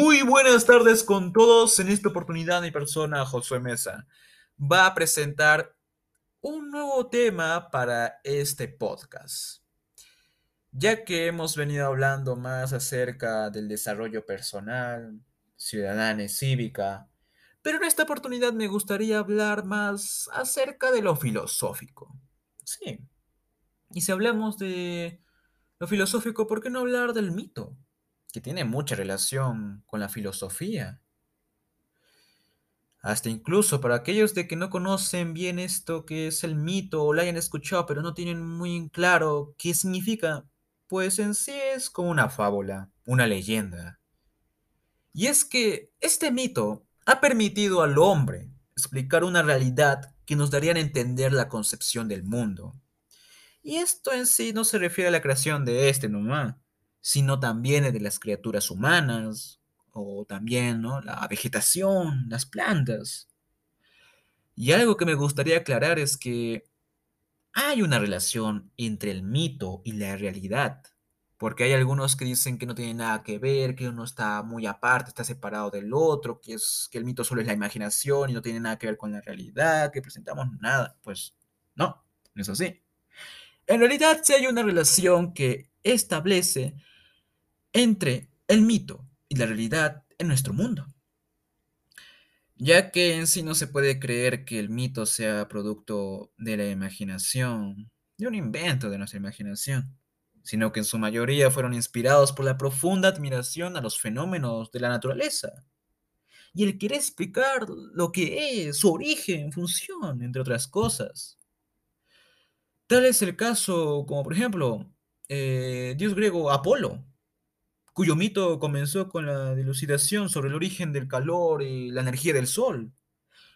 Muy buenas tardes con todos. En esta oportunidad mi persona, Josué Mesa, va a presentar un nuevo tema para este podcast. Ya que hemos venido hablando más acerca del desarrollo personal, ciudadana y cívica, pero en esta oportunidad me gustaría hablar más acerca de lo filosófico. Sí. Y si hablamos de lo filosófico, ¿por qué no hablar del mito? Que tiene mucha relación con la filosofía. Hasta incluso para aquellos de que no conocen bien esto que es el mito o lo hayan escuchado pero no tienen muy claro qué significa, pues en sí es como una fábula, una leyenda. Y es que este mito ha permitido al hombre explicar una realidad que nos daría a entender la concepción del mundo. Y esto en sí no se refiere a la creación de este nomás, sino también de las criaturas humanas, o también ¿no? la vegetación, las plantas. Y algo que me gustaría aclarar es que hay una relación entre el mito y la realidad, porque hay algunos que dicen que no tiene nada que ver, que uno está muy aparte, está separado del otro, que, es, que el mito solo es la imaginación y no tiene nada que ver con la realidad, que presentamos nada. Pues no, no es así. En realidad sí hay una relación que establece entre el mito y la realidad en nuestro mundo. Ya que en sí no se puede creer que el mito sea producto de la imaginación, de un invento de nuestra imaginación, sino que en su mayoría fueron inspirados por la profunda admiración a los fenómenos de la naturaleza y el querer explicar lo que es, su origen, función, entre otras cosas. Tal es el caso como por ejemplo, eh, dios griego Apolo, cuyo mito comenzó con la dilucidación sobre el origen del calor y la energía del sol.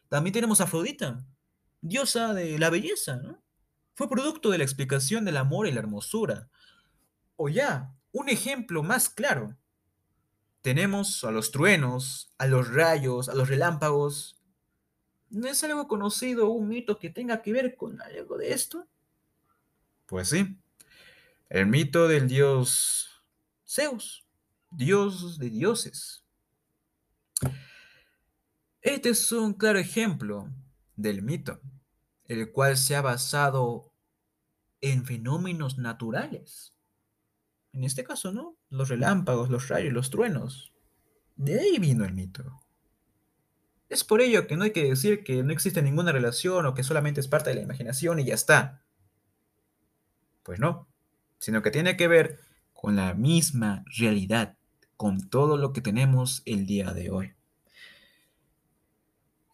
También tenemos a Afrodita, diosa de la belleza, ¿no? Fue producto de la explicación del amor y la hermosura. O ya, un ejemplo más claro. Tenemos a los truenos, a los rayos, a los relámpagos. ¿No es algo conocido un mito que tenga que ver con algo de esto? Pues sí, el mito del dios Zeus. Dios de dioses. Este es un claro ejemplo del mito, el cual se ha basado en fenómenos naturales. En este caso, ¿no? Los relámpagos, los rayos, los truenos. De ahí vino el mito. Es por ello que no hay que decir que no existe ninguna relación o que solamente es parte de la imaginación y ya está. Pues no, sino que tiene que ver con la misma realidad con todo lo que tenemos el día de hoy.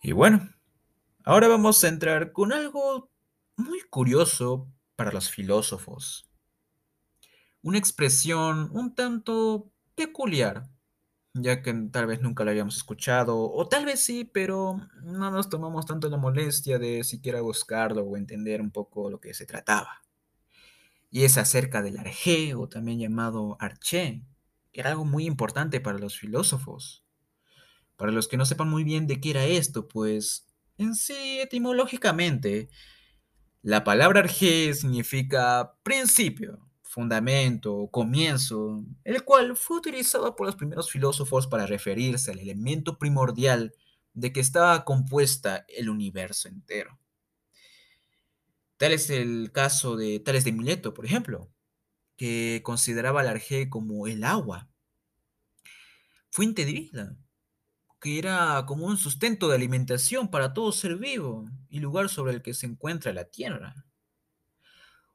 Y bueno, ahora vamos a entrar con algo muy curioso para los filósofos. Una expresión un tanto peculiar, ya que tal vez nunca la habíamos escuchado, o tal vez sí, pero no nos tomamos tanto la molestia de siquiera buscarlo o entender un poco lo que se trataba. Y es acerca del arjé, o también llamado arché, era algo muy importante para los filósofos. Para los que no sepan muy bien de qué era esto, pues en sí, etimológicamente, la palabra arge significa principio, fundamento, comienzo, el cual fue utilizado por los primeros filósofos para referirse al elemento primordial de que estaba compuesta el universo entero. Tal es el caso de Tales de Mileto, por ejemplo, que consideraba al arjé como el agua. Fuente de vida, que era como un sustento de alimentación para todo ser vivo y lugar sobre el que se encuentra la tierra.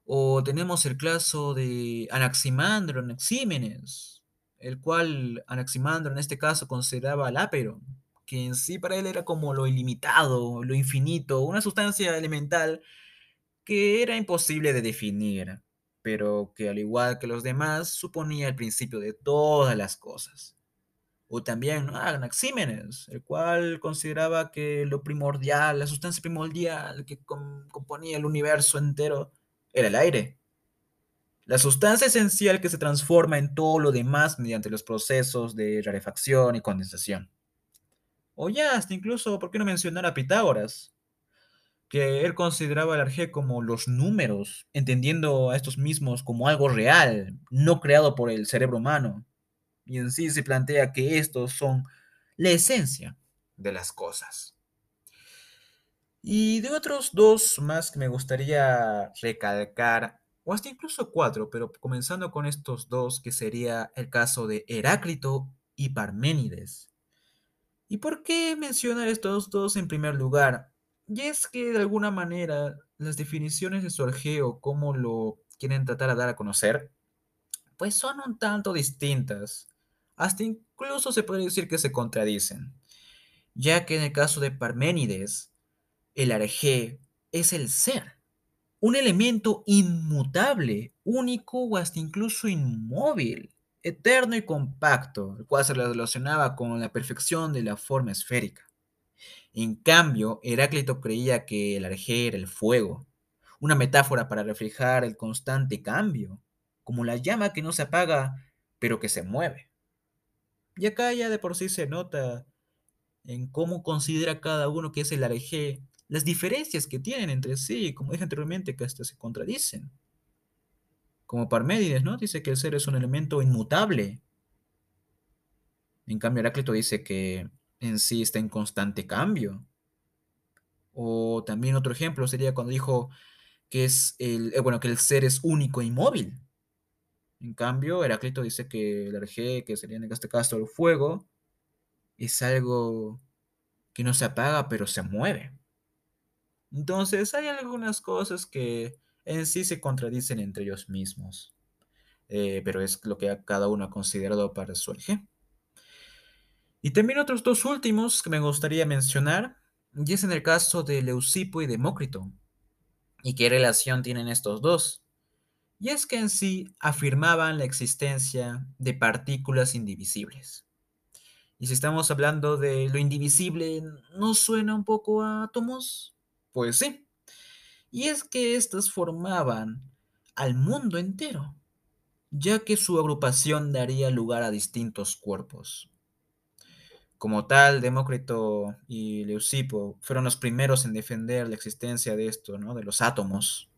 O tenemos el caso de Anaximandro, Anaxímenes, el cual Anaximandro en este caso consideraba al ápero, que en sí para él era como lo ilimitado, lo infinito, una sustancia elemental que era imposible de definir pero que al igual que los demás suponía el principio de todas las cosas. O también ¿no? Anaxímenes, el cual consideraba que lo primordial, la sustancia primordial que componía el universo entero, era el aire. La sustancia esencial que se transforma en todo lo demás mediante los procesos de rarefacción y condensación. O ya hasta incluso, ¿por qué no mencionar a Pitágoras? Que él consideraba el arjé como los números, entendiendo a estos mismos como algo real, no creado por el cerebro humano. y en sí se plantea que estos son la esencia de las cosas. Y de otros dos más que me gustaría recalcar, o hasta incluso cuatro, pero comenzando con estos dos, que sería el caso de Heráclito y Parménides. ¿Y por qué mencionar estos dos en primer lugar? Y es que de alguna manera las definiciones de su argeo, cómo lo quieren tratar de dar a conocer, pues son un tanto distintas. Hasta incluso se puede decir que se contradicen. Ya que en el caso de Parménides, el arjé es el ser, un elemento inmutable, único o hasta incluso inmóvil, eterno y compacto, el cual se relacionaba con la perfección de la forma esférica. En cambio, Heráclito creía que el arjé era el fuego, una metáfora para reflejar el constante cambio, como la llama que no se apaga, pero que se mueve. Y acá ya de por sí se nota en cómo considera cada uno que es el arjé, las diferencias que tienen entre sí, como dije anteriormente, que hasta se contradicen. Como Parménides, ¿no? Dice que el ser es un elemento inmutable. En cambio, Heráclito dice que en sí está en constante cambio. O también otro ejemplo sería cuando dijo que es el, eh, bueno, que el ser es único e inmóvil. En cambio, Heráclito dice que el arjé, que sería en este caso el fuego, es algo que no se apaga, pero se mueve. Entonces, hay algunas cosas que en sí se contradicen entre ellos mismos, eh, pero es lo que cada uno ha considerado para su arjé. Y también otros dos últimos que me gustaría mencionar, y es en el caso de Leucipo y Demócrito. ¿Y qué relación tienen estos dos? Y es que en sí afirmaban la existencia de partículas indivisibles. Y si estamos hablando de lo indivisible, ¿no suena un poco a átomos? Pues sí. Y es que éstas formaban al mundo entero, ya que su agrupación daría lugar a distintos cuerpos. Como tal, Demócrito y Leucipo fueron los primeros en defender la existencia de esto, ¿no? de los átomos,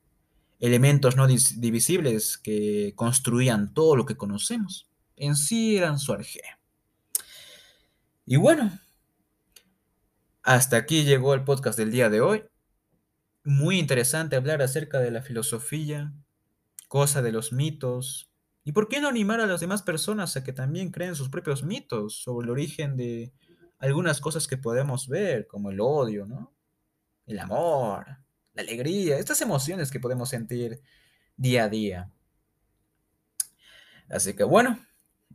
elementos no divisibles que construían todo lo que conocemos. En sí eran su arjé. Y bueno, hasta aquí llegó el podcast del día de hoy. Muy interesante hablar acerca de la filosofía, cosa de los mitos, ¿Y por qué no animar a las demás personas a que también creen sus propios mitos sobre el origen de algunas cosas que podemos ver, como el odio, ¿no? El amor, la alegría, estas emociones que podemos sentir día a día. Así que bueno,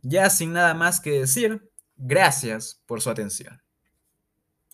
ya sin nada más que decir, gracias por su atención.